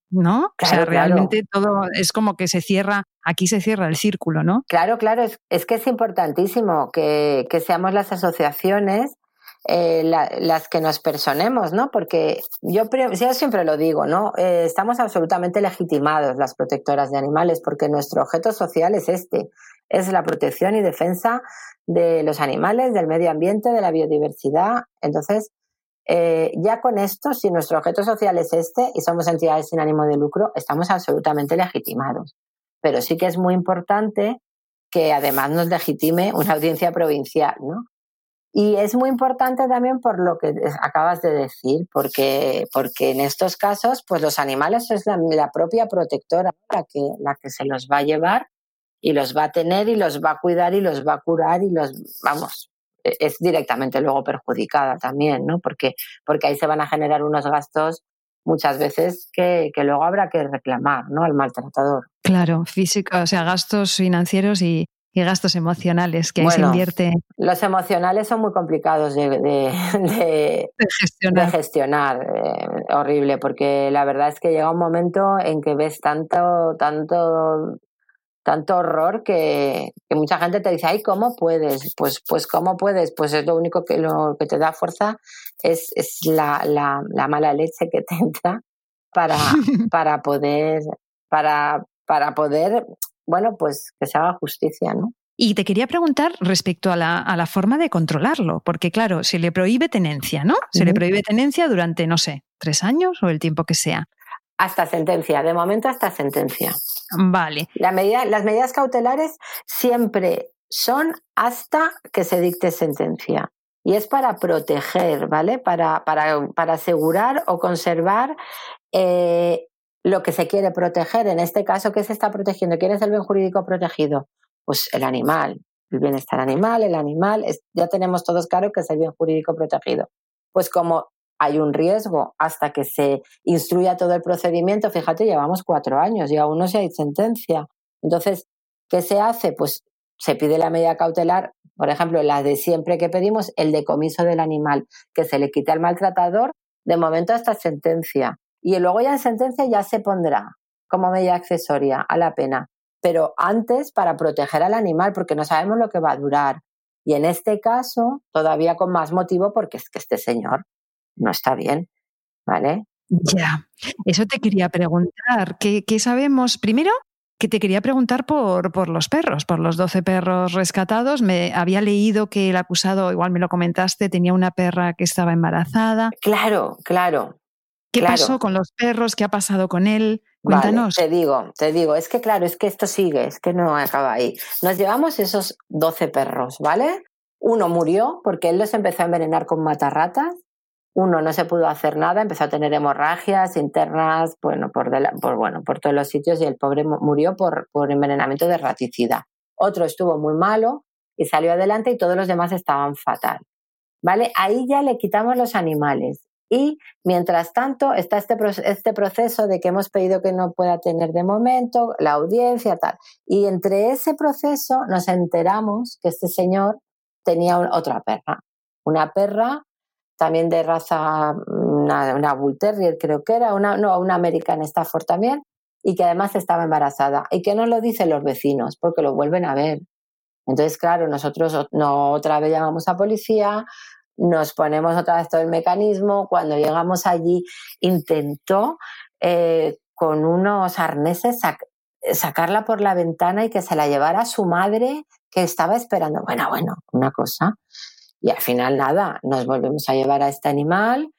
¿no? o sea, realmente todo es como que se cierra, aquí se cierra el círculo, ¿no? Claro, claro, es, que es importantísimo que, seamos las asociaciones eh, las que nos personemos, ¿no? Porque yo, yo siempre lo digo, ¿no? Eh, estamos absolutamente legitimados las protectoras de animales porque nuestro objeto social es este, es la protección y defensa de los animales, del medio ambiente, de la biodiversidad. Entonces, eh, ya con esto, si nuestro objeto social es este y somos entidades sin ánimo de lucro, estamos absolutamente legitimados. Pero sí que es muy importante que además nos legitime una audiencia provincial, ¿no? Y es muy importante también por lo que acabas de decir, porque, porque en estos casos, pues los animales es la, la propia protectora la que, la que se los va a llevar y los va a tener y los va a cuidar y los va a curar y los, vamos, es directamente luego perjudicada también, ¿no? Porque, porque ahí se van a generar unos gastos muchas veces que, luego habrá que reclamar, ¿no? Al maltratador. Claro, físico, o sea, gastos financieros y, gastos emocionales que ahí se invierte. Los emocionales son muy complicados de, de, gestionar, eh, horrible, porque la verdad es que llega un momento en que ves tanto, tanto tanto horror que, mucha gente te dice, ay, ¿cómo puedes? Pues, pues ¿cómo puedes? Pues es lo único que, lo que te da fuerza, es, es la, la, mala leche que te entra para, para poder, para, para poder, bueno, pues que se haga justicia, ¿no? Y te quería preguntar respecto a la, a la, forma de controlarlo, porque claro, se le prohíbe tenencia, ¿no? Se le prohíbe tenencia durante, no sé, tres años o el tiempo que sea. Hasta sentencia, de momento hasta sentencia. Vale. Las medidas cautelares siempre son hasta que se dicte sentencia. Y es para proteger, ¿vale? Para, para, para asegurar o conservar eh, lo que se quiere proteger. En este caso, ¿qué se está protegiendo? ¿Quién es el bien jurídico protegido? Pues el animal, el bienestar animal, el animal. ya tenemos todos claro que es el bien jurídico protegido. Pues como hay un riesgo hasta que se instruya todo el procedimiento. Fíjate, llevamos cuatro años y aún no se hay sentencia. Entonces, ¿qué se hace? Pues se pide la medida cautelar, por ejemplo, la de siempre que pedimos, el decomiso del animal, que se le quite al maltratador, de momento hasta sentencia. Y luego ya en sentencia ya se pondrá como medida accesoria a la pena. Pero antes para proteger al animal, porque no sabemos lo que va a durar. Y en este caso, todavía con más motivo, porque es que este señor no está bien, ¿vale? Ya, eso te quería preguntar. ¿Qué, sabemos? Primero, que te quería preguntar por, por, los perros, por los 12 perros rescatados. Me había leído que el acusado, igual me lo comentaste, tenía una perra que estaba embarazada. Claro, claro. ¿Qué pasó con los perros? ¿Qué ha pasado con él? Cuéntanos. te digo, te digo, es que claro, es que esto sigue, es que no acaba ahí. Nos llevamos esos 12 perros, ¿vale? Uno murió porque él los empezó a envenenar con matarratas uno no se pudo hacer nada, empezó a tener hemorragias internas, bueno, por, bueno, por todos los sitios y el pobre murió por, por envenenamiento de raticida. Otro estuvo muy malo y salió adelante y todos los demás estaban fatal. ¿Vale? Ahí ya le quitamos los animales. Y mientras tanto está este, este proceso de que hemos pedido que no pueda tener de momento, la audiencia, tal. Y entre ese proceso nos enteramos que este señor tenía otra perra. Una perra también de raza, una, una Bull Terrier creo que era, una, no, una American Stafford también, y que además estaba embarazada. Y que no lo dicen los vecinos, porque lo vuelven a ver. Entonces, claro, nosotros no, otra vez llamamos a policía, nos ponemos otra vez todo el mecanismo. Cuando llegamos allí, intentó eh, con unos arneses sacarla por la ventana y que se la llevara su madre, que estaba esperando. Bueno, bueno, una cosa. Y al final nada, nos volvemos a llevar a este animal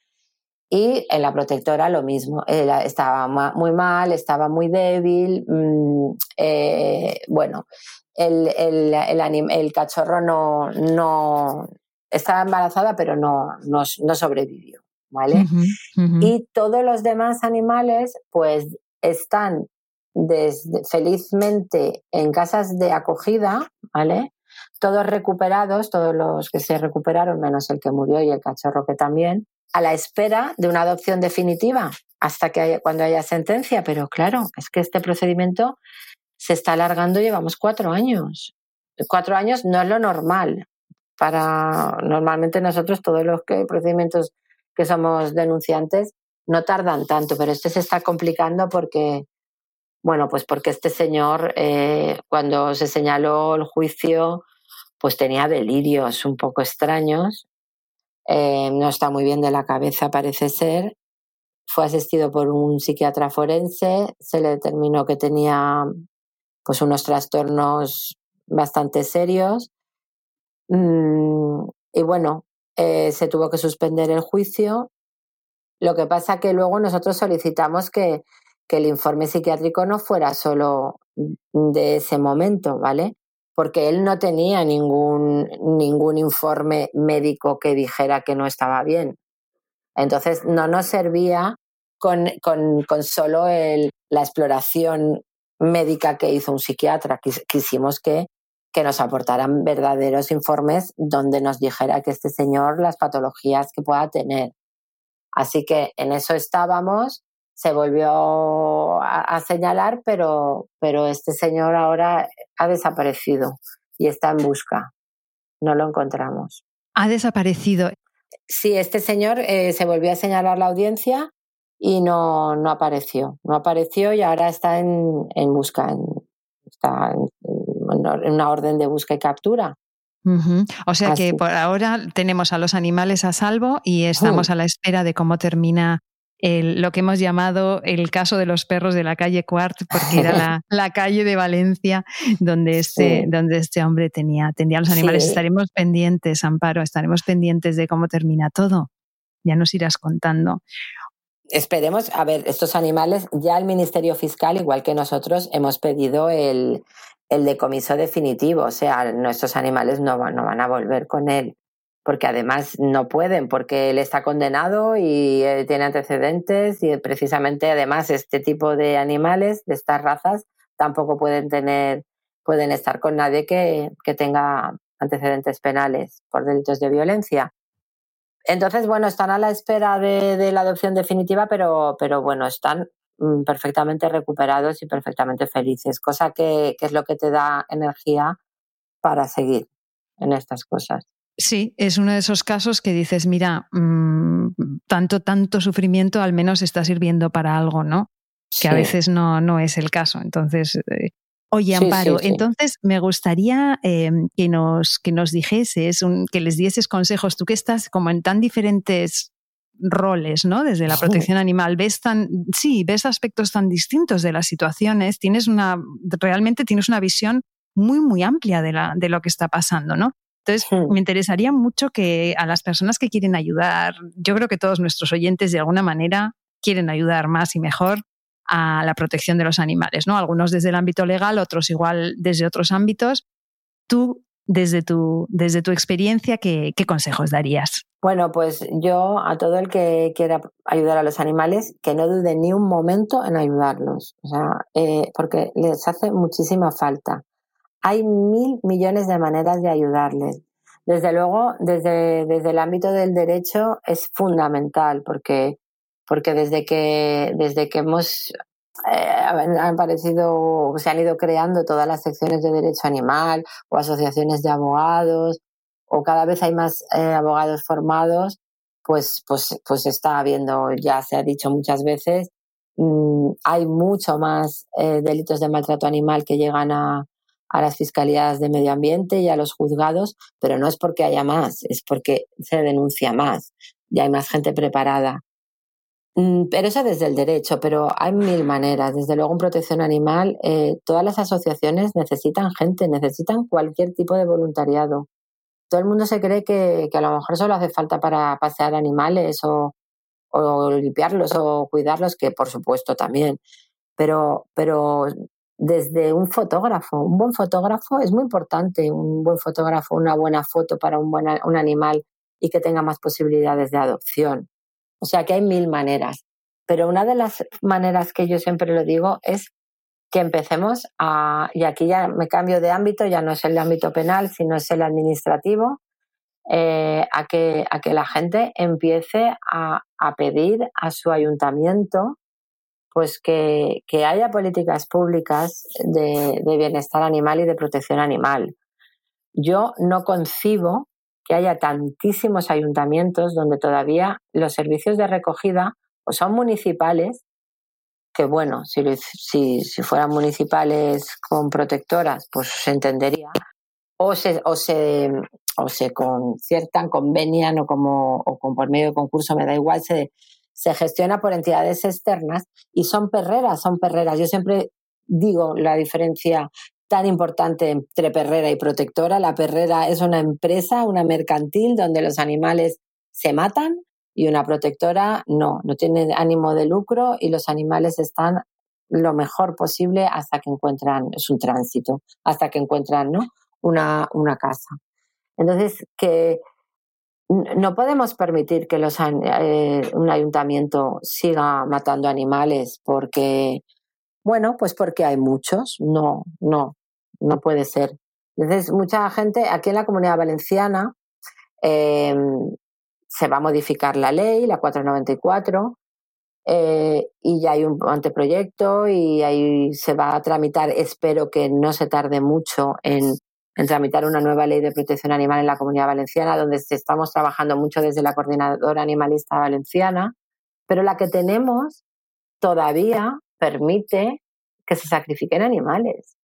y en la protectora lo mismo, estaba muy mal, estaba muy débil, mm, eh, bueno, el, el, el, cachorro no, no, estaba embarazada pero no, no, sobrevivió, ¿vale? Y todos los demás animales pues están felizmente en casas de acogida, ¿vale? Todos recuperados, todos los que se recuperaron, menos el que murió y el cachorro que también, a la espera de una adopción definitiva hasta que haya, cuando haya sentencia. Pero claro, es que este procedimiento se está alargando, llevamos cuatro años. Cuatro años no es lo normal. Para normalmente nosotros todos los que, procedimientos que somos denunciantes no tardan tanto, pero este se está complicando porque, bueno, pues porque este señor, eh, cuando se señaló el juicio, pues tenía delirios un poco extraños, eh, no está muy bien de la cabeza parece ser, fue asistido por un psiquiatra forense, se le determinó que tenía pues unos trastornos bastante serios mm, y bueno, eh, se tuvo que suspender el juicio. Lo que pasa que luego nosotros solicitamos que, que el informe psiquiátrico no fuera solo de ese momento, ¿vale? Porque él no tenía ningún, ningún informe médico que dijera que no estaba bien. Entonces no nos servía con, solo el, la exploración médica que hizo un psiquiatra. Quisimos que, que nos aportaran verdaderos informes donde nos dijera que este señor las patologías que pueda tener. Así que en eso estábamos se volvió a, señalar, pero, pero este señor ahora ha desaparecido y está en busca. No lo encontramos. Ha desaparecido. Sí, este señor eh, se volvió a señalar la audiencia y no, no apareció. No apareció y ahora está en, en busca, en, está en, una orden de busca y captura. O sea que por ahora tenemos a los animales a salvo y estamos a la espera de cómo termina lo que hemos llamado el caso de los perros de la calle Cuart, porque era la, calle de Valencia donde este, donde este hombre tenía, tenía los animales. Estaremos pendientes, Amparo, estaremos pendientes de cómo termina todo. Ya nos irás contando. Esperemos, a ver, estos animales, ya el Ministerio Fiscal, igual que nosotros, hemos pedido el, el decomiso definitivo, o sea, nuestros animales no, no van a volver con él porque además no pueden, porque él está condenado y eh, tiene antecedentes y precisamente además este tipo de animales, de estas razas, tampoco pueden tener, pueden estar con nadie que, tenga antecedentes penales por delitos de violencia. Entonces, bueno, están a la espera de, la adopción definitiva, pero, pero bueno, están mm, perfectamente recuperados y perfectamente felices, cosa que es lo que te da energía para seguir en estas cosas. Sí, es uno de esos casos que dices, mira, mm, tanto, tanto sufrimiento al menos está sirviendo para algo, ¿no? Que a veces no, no es el caso. Entonces, eh, Oye, Amparo, entonces me gustaría em, que, nos, que nos dijeses, que les dieses consejos, tú que estás como en tan diferentes roles, ¿no? Desde la protección animal, ves tan, sí, ves aspectos tan distintos de las situaciones, tienes una, realmente tienes una visión muy, muy amplia de, la, de lo que está pasando, ¿no? Entonces, me interesaría mucho que a las personas que quieren ayudar, yo creo que todos nuestros oyentes de alguna manera quieren ayudar más y mejor a la protección de los animales, ¿no? Algunos desde el ámbito legal, otros igual desde otros ámbitos. Tú, desde tu, desde tu experiencia, ¿qué, consejos darías? Bueno, pues yo a todo el que quiera ayudar a los animales, que no dude ni un momento en ayudarlos, o sea, eh, porque les hace muchísima falta. Hay mil millones de maneras de ayudarles. Desde luego, desde, desde el ámbito del derecho es fundamental porque porque desde que, desde que hemos eh, han aparecido, se han ido creando todas las secciones de derecho animal o asociaciones de abogados, o cada vez hay más eh, abogados formados, pues, pues, pues está habiendo, ya se ha dicho muchas veces, mm, hay mucho más eh, delitos de maltrato animal que llegan a, a las fiscalías de medio ambiente y a los juzgados, pero no es porque haya más, es porque se denuncia más, ya hay más gente preparada. Mm, pero eso desde el derecho, pero hay mil maneras. Desde luego en protección animal, eh, todas las asociaciones necesitan gente, necesitan cualquier tipo de voluntariado. Todo el mundo se cree que, a lo mejor solo hace falta para pasear animales o, limpiarlos o cuidarlos, que por supuesto también. Pero, pero desde un fotógrafo, un buen fotógrafo es muy importante, un buen fotógrafo, una buena foto para un, buen, animal y que tenga más posibilidades de adopción o sea que hay mil maneras. Pero una de las maneras que yo siempre lo digo es que empecemos a, y aquí ya me cambio de ámbito, ya no es el ámbito penal, sino es el administrativo, eh, a, que, a que la gente empiece a, a pedir a su ayuntamiento pues que, que haya políticas públicas de, bienestar animal y de protección animal. Yo no concibo que haya tantísimos ayuntamientos donde todavía los servicios de recogida o son municipales, que bueno, si, si, si fueran municipales con protectoras, pues se entendería, o se, o se, o se conciertan, convenian o, como, o con, por medio de concurso, me da igual, se, se gestiona por entidades externas y son perreras, son perreras. Yo siempre digo la diferencia tan importante entre perrera y protectora. La perrera es una empresa, una mercantil donde los animales se matan y una protectora no, no tiene ánimo de lucro y los animales están lo mejor posible hasta que encuentran, es un tránsito, hasta que encuentran ¿no? una, una casa. Entonces, que no podemos permitir que los, eh, un ayuntamiento siga matando animales porque, bueno, pues porque hay muchos. No, no no puede ser. Entonces, mucha gente aquí en la comunidad valenciana em, se va a modificar la ley, la 494, eh, y ya hay un anteproyecto y ahí se va a tramitar, espero que no se tarde mucho en, en tramitar una nueva ley de protección animal en la comunidad valenciana, donde estamos trabajando mucho desde la coordinadora animalista valenciana, pero la que tenemos todavía permite que se sacrifiquen animales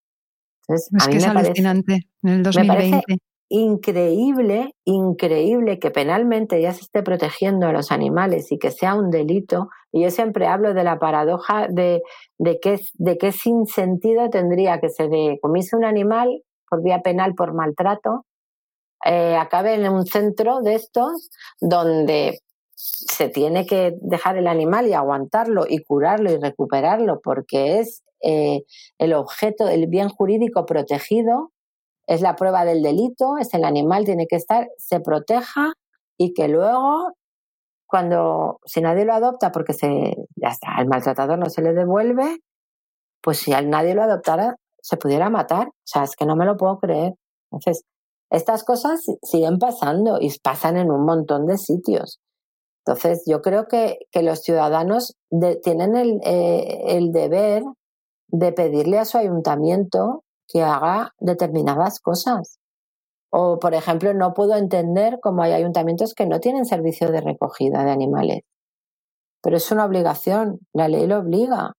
es que es alucinante en el 2020. increíble, increíble que penalmente ya se esté protegiendo a los animales y que sea un delito. Y yo siempre hablo de la paradoja de, de, qué, de qué sin sentido tendría que se decomise un animal por vía penal por maltrato, eh, acabe en un centro de estos donde se tiene que dejar el animal y aguantarlo y curarlo y recuperarlo porque es eh, el objeto, el bien jurídico protegido, es la prueba del delito, es el animal, tiene que estar, se proteja y que luego, cuando, si nadie lo adopta porque se, ya está, el maltratador no se le devuelve, pues si nadie lo adoptara, se pudiera matar. O sea, es que no me lo puedo creer. Entonces, estas cosas siguen pasando y pasan en un montón de sitios. Entonces, yo creo que, que los ciudadanos tienen el, eh, el deber de pedirle a su ayuntamiento que haga determinadas cosas. O, por ejemplo, no puedo entender cómo hay ayuntamientos que no tienen servicio de recogida de animales. Pero es una obligación, la ley lo obliga.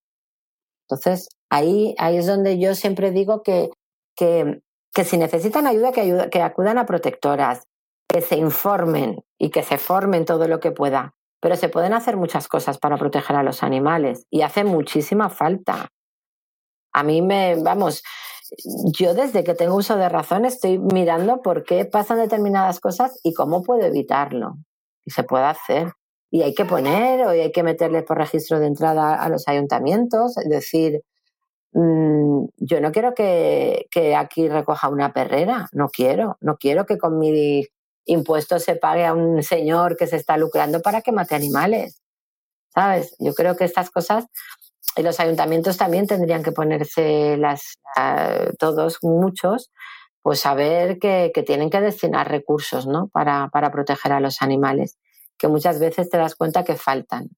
Entonces, Ahí, ahí es donde yo siempre digo que, que, que si necesitan ayuda, que, ayuda, que acudan a protectoras, que se informen y que se formen todo lo que pueda. Pero se pueden hacer muchas cosas para proteger a los animales y hace muchísima falta. A mí me, vamos, yo desde que tengo uso de razón estoy mirando por qué pasan determinadas cosas y cómo puedo evitarlo. Y se puede hacer. Y hay que poner o hay que meterle por registro de entrada a los ayuntamientos, es decir, mm, yo no quiero que, que, aquí recoja una perrera, no quiero, no quiero que con mi impuesto se pague a un señor que se está lucrando para que mate animales. ¿Sabes? Yo creo que estas cosas y los ayuntamientos también tendrían que ponerse las, todos, muchos, pues saber que, que, tienen que destinar recursos ¿no? para, para proteger a los animales, que muchas veces te das cuenta que faltan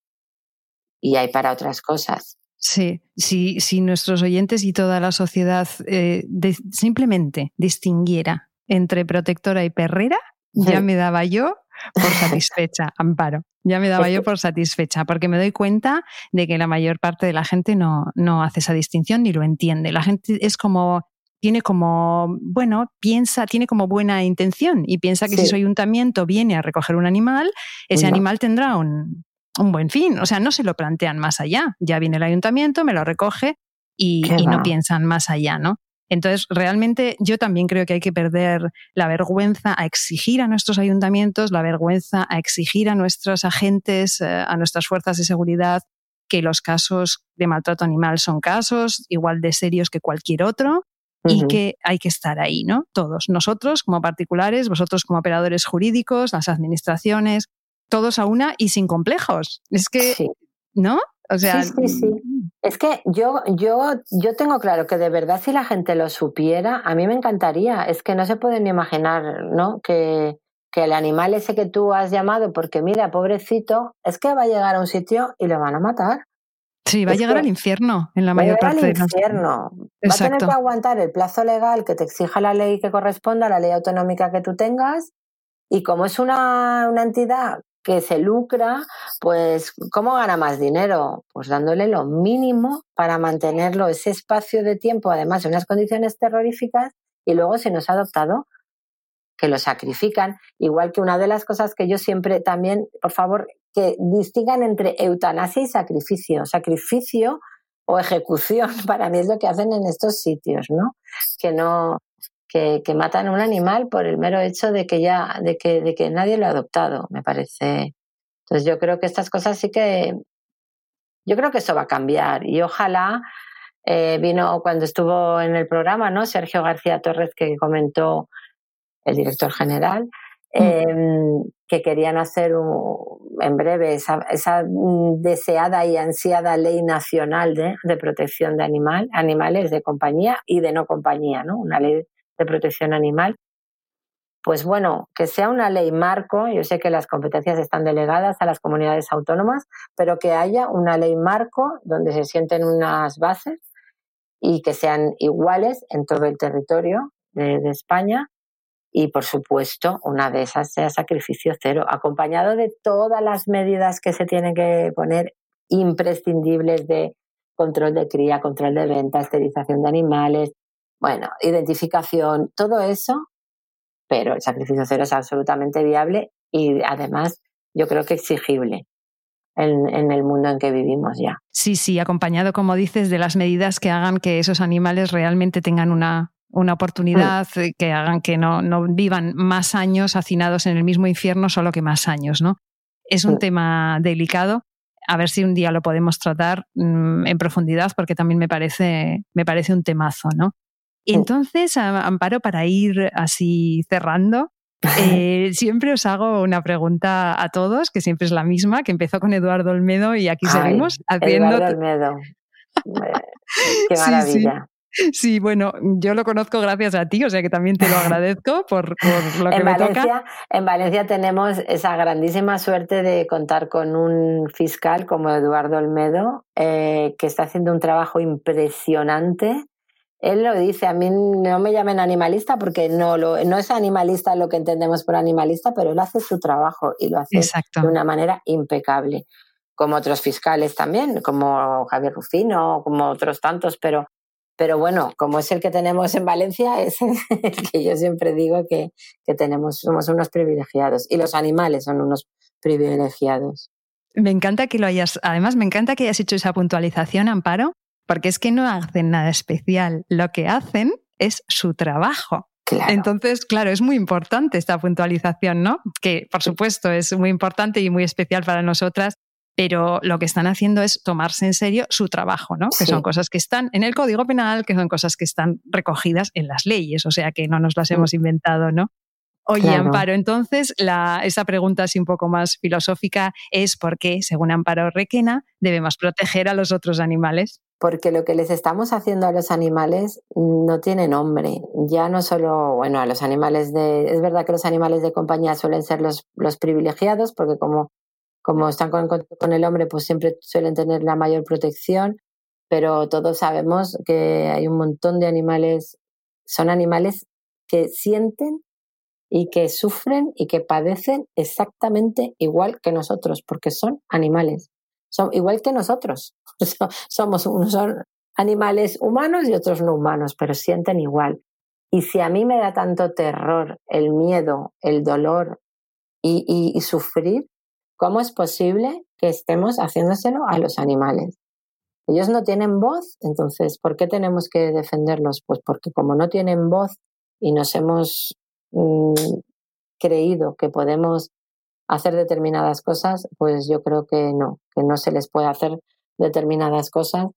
y hay para otras cosas. Sí, si, si nuestros oyentes y toda la sociedad eh, de, simplemente distinguiera entre protectora y perrera, ya me daba yo por satisfecha, Amparo. Ya me daba yo por satisfecha, porque me doy cuenta de que la mayor parte de la gente no, no hace esa distinción ni lo entiende. La gente es como tiene como, bueno, piensa, tiene como buena intención y piensa que si su ayuntamiento viene a recoger un animal, ese animal tendrá un, un, buen fin. O sea, no se lo plantean más allá. Ya viene el ayuntamiento, me lo recoge y, y no piensan más allá, ¿no? Entonces, realmente yo también creo que hay que perder la vergüenza a exigir a nuestros ayuntamientos, la vergüenza a exigir a nuestros agentes, eh, a nuestras fuerzas de seguridad, que los casos de maltrato animal son casos igual de serios que cualquier otro y que hay que estar ahí, ¿no? Todos, nosotros como particulares, vosotros como operadores jurídicos, las administraciones, todos a una y sin complejos. Es que, ¿no? O sea, sí, sí, sí. Es que yo, yo, yo tengo claro que de verdad si la gente lo supiera, a mí me encantaría. Es que no se pueden ni imaginar, ¿no? Que, que el animal ese que tú has llamado, porque mira, pobrecito, es que va a llegar a un sitio y lo van a matar. Sí, va a llegar al infierno en la mayor parte al infierno. Va a tener que aguantar el plazo legal que te exija la ley que corresponda, la ley autonómica que tú tengas. Y como es una, una entidad que se lucra, pues ¿cómo gana más dinero? Pues dándole lo mínimo para mantenerlo ese espacio de tiempo, además en unas condiciones terroríficas, y luego se nos ha adoptado que lo sacrifican, igual que una de las cosas que yo siempre también, por favor, que distingan entre eutanasia y sacrificio. Sacrificio o ejecución, para mí es lo que hacen en estos sitios, ¿no? Que no, que, que, matan a un animal por el mero hecho de que ya, de que, de que nadie lo ha adoptado, me parece. Entonces yo creo que estas cosas sí que, yo creo que eso va a cambiar y ojalá eh, vino cuando estuvo en el programa, ¿no? Sergio García Torres que comentó el director general. Mm. Eh, que querían hacer un, en breve esa, esa, deseada y ansiada ley nacional de, de protección de animal, animales de compañía y de no compañía, ¿no? Una ley de protección animal, pues bueno, que sea una ley marco, yo sé que las competencias están delegadas a las comunidades autónomas, pero que haya una ley marco donde se sienten unas bases y que sean iguales en todo el territorio de, España y por supuesto una de esas sea sacrificio cero, acompañado de todas las medidas que se tienen que poner imprescindibles de control de cría, control de venta, esterilización de animales, bueno, identificación, todo eso, pero el sacrificio cero es absolutamente viable y además yo creo que exigible. En, en, el mundo en que vivimos ya. Sí, sí, acompañado, como dices, de las medidas que hagan que esos animales realmente tengan una, una oportunidad, mm. que hagan que no, no, vivan más años hacinados en el mismo infierno, solo que más años, ¿no? Es un mm. tema delicado. A ver si un día lo podemos tratar mmm, en profundidad, porque también me parece, me parece un temazo, ¿no? Entonces, Amparo, para ir así cerrando, eh, siempre os hago una pregunta a todos, que siempre es la misma, que empezó con Eduardo Olmedo y aquí seguimos haciendo. Eduardo Olmedo. Qué maravilla. Sí, sí. bueno, yo lo conozco gracias a ti, o sea que también te lo agradezco por, por lo que en me Valencia, toca. En Valencia tenemos esa grandísima suerte de contar con un fiscal como Eduardo Olmedo, eh, que está haciendo un trabajo impresionante él lo dice, a mí no me llamen animalista porque no, lo, no es animalista lo que entendemos por animalista, pero él hace su trabajo y lo hace Exacto. de una manera impecable. como otros fiscales también, como Javier Rufino, como otros tantos, pero, pero bueno, como es el que tenemos en Valencia, es el que yo siempre digo que, que tenemos, somos unos privilegiados y los animales son unos privilegiados. Me encanta que lo hayas, además me encanta que hayas hecho esa puntualización, Amparo, porque es que no hacen nada especial. Lo que hacen es su trabajo. Entonces, claro, es muy importante esta puntualización, ¿no? Que por supuesto es muy importante y muy especial para nosotras, pero lo que están haciendo es tomarse en serio su trabajo, ¿no? Que son cosas que están en el Código Penal, que son cosas que están recogidas en las leyes, o sea que no nos las hemos inventado, ¿no? Oye, Amparo, entonces la, esa pregunta así un poco más filosófica es por qué, según Amparo Requena, debemos proteger a los otros animales porque lo que les estamos haciendo a los animales no tiene nombre. Ya no solo, bueno, a los animales de... Es verdad que los animales de compañía suelen ser los, los privilegiados, porque como, como están con, con el hombre, pues siempre suelen tener la mayor protección, pero todos sabemos que hay un montón de animales, son animales que sienten y que sufren y que padecen exactamente igual que nosotros, porque son animales son igual que nosotros. Somos unos animales humanos y otros no humanos, pero sienten igual. Y si a mí me da tanto terror el miedo, el dolor y, y, sufrir, ¿cómo es posible que estemos haciéndoselo a los animales? Ellos no tienen voz, entonces, ¿por qué tenemos que defenderlos? Pues porque como no tienen voz y nos hemos mm, creído que podemos hacer determinadas cosas, pues yo creo que no, que no se les puede hacer determinadas cosas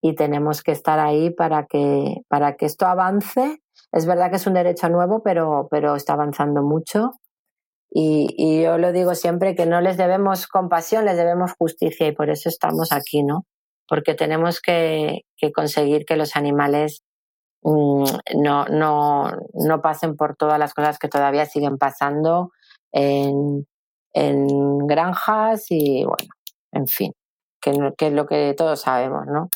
y tenemos que estar ahí para que, para que esto avance. Es verdad que es un derecho nuevo, pero, pero está avanzando mucho. Y, yo lo digo siempre que no les debemos compasión, les debemos justicia y por eso estamos aquí, ¿no? Porque tenemos que, que conseguir que los animales mm, no, no, no pasen por todas las cosas que todavía siguen pasando en, en granjas y bueno, en fin, que, es lo que todos sabemos, ¿no?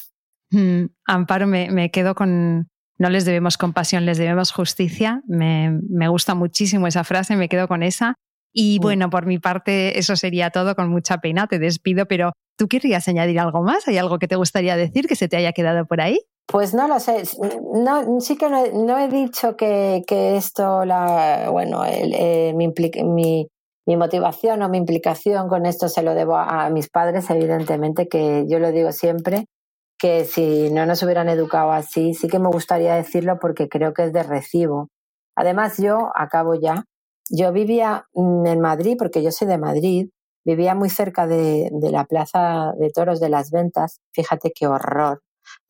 Mm, Amparo, me, quedo con, no les debemos compasión, les debemos justicia. Me, gusta muchísimo esa frase, me quedo con esa. Y mm. bueno, por mi parte, eso sería todo. Con mucha pena te despido, pero ¿tú querrías añadir algo más? ¿Hay algo que te gustaría decir que se te haya quedado por ahí? Pues no lo sé. No, sí que no, he dicho que, esto, la, bueno, el, eh, mi, mi, mi motivación o mi implicación con esto se lo debo a, mis padres, evidentemente, que yo lo digo siempre, que si no nos hubieran educado así, sí que me gustaría decirlo porque creo que es de recibo. Además, yo acabo ya. Yo vivía en Madrid, porque yo soy de Madrid, vivía muy cerca de, la Plaza de Toros de las Ventas. Fíjate qué horror,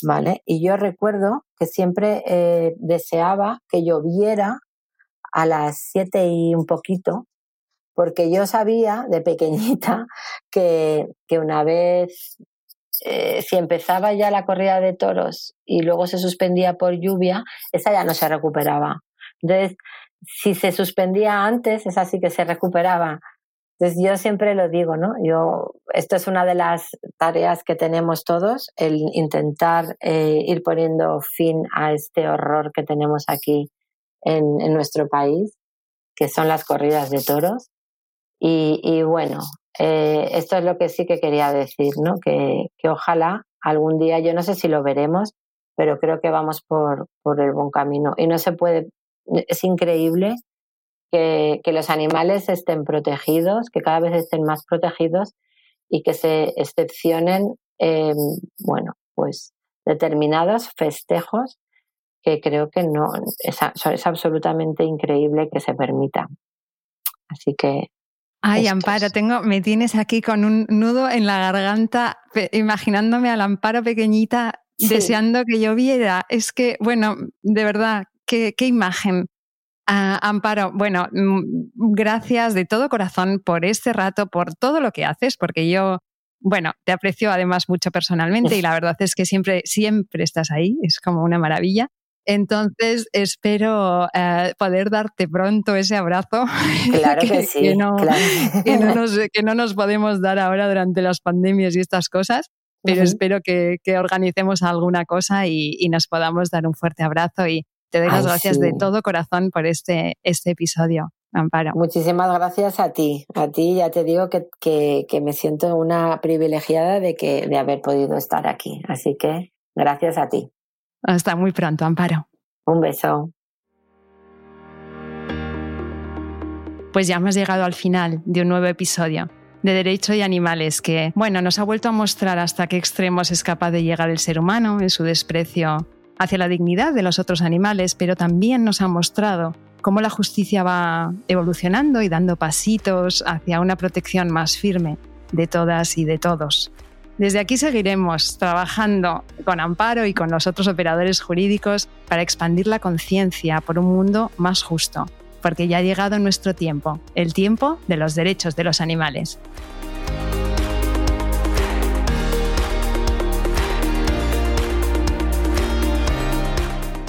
¿vale? Y yo recuerdo que siempre eh, deseaba que lloviera a las siete y un poquito porque yo sabía de pequeñita que, que una vez, eh, si empezaba ya la corrida de toros y luego se suspendía por lluvia, esa ya no se recuperaba. Entonces, si se suspendía antes, esa sí que se recuperaba. Entonces, yo siempre lo digo, ¿no? Yo, esto es una de las tareas que tenemos todos, el intentar eh, ir poniendo fin a este horror que tenemos aquí en, en nuestro país, que son las corridas de toros. Y, bueno, eh, esto es lo que sí que quería decir, ¿no? Que, ojalá algún día, yo no sé si lo veremos, pero creo que vamos por, por el buen camino. Y no se puede, es increíble que, que, los animales estén protegidos, que cada vez estén más protegidos y que se excepcionen, bueno, pues determinados festejos que creo que no, es, es absolutamente increíble que se permita. Así que Ay, Amparo, tengo, me tienes aquí con un nudo en la garganta, imaginándome al Amparo pequeñita, deseando que lloviera. Es que, bueno, de verdad, qué, qué imagen. Ah, Amparo, bueno, mm, gracias de todo corazón por este rato, por todo lo que haces, porque yo, bueno, te aprecio además mucho personalmente y la verdad es que siempre, siempre estás ahí, es como una maravilla. Entonces, espero eh, poder darte pronto ese abrazo. Claro que, sí. Que no, nos, podemos dar ahora durante las pandemias y estas cosas, pero espero que, organicemos alguna cosa y, nos podamos dar un fuerte abrazo y te doy las gracias de todo corazón por este, este episodio. Amparo. Muchísimas gracias a ti. A ti ya te digo que, que, me siento una privilegiada de, que, de haber podido estar aquí. Así que gracias a ti. Hasta muy pronto, Amparo. Un beso. Pues ya hemos llegado al final de un nuevo episodio de Derecho y Animales que, bueno, nos ha vuelto a mostrar hasta qué extremos es capaz de llegar el ser humano en su desprecio hacia la dignidad de los otros animales, pero también nos ha mostrado cómo la justicia va evolucionando y dando pasitos hacia una protección más firme de todas y de todos. Desde aquí seguiremos trabajando con Amparo y con los otros operadores jurídicos para expandir la conciencia por un mundo más justo, porque ya ha llegado nuestro tiempo, el tiempo de los derechos de los animales.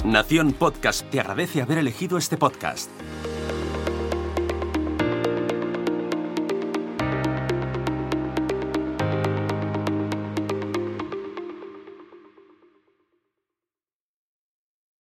Nación Podcast te agradece haber elegido este podcast.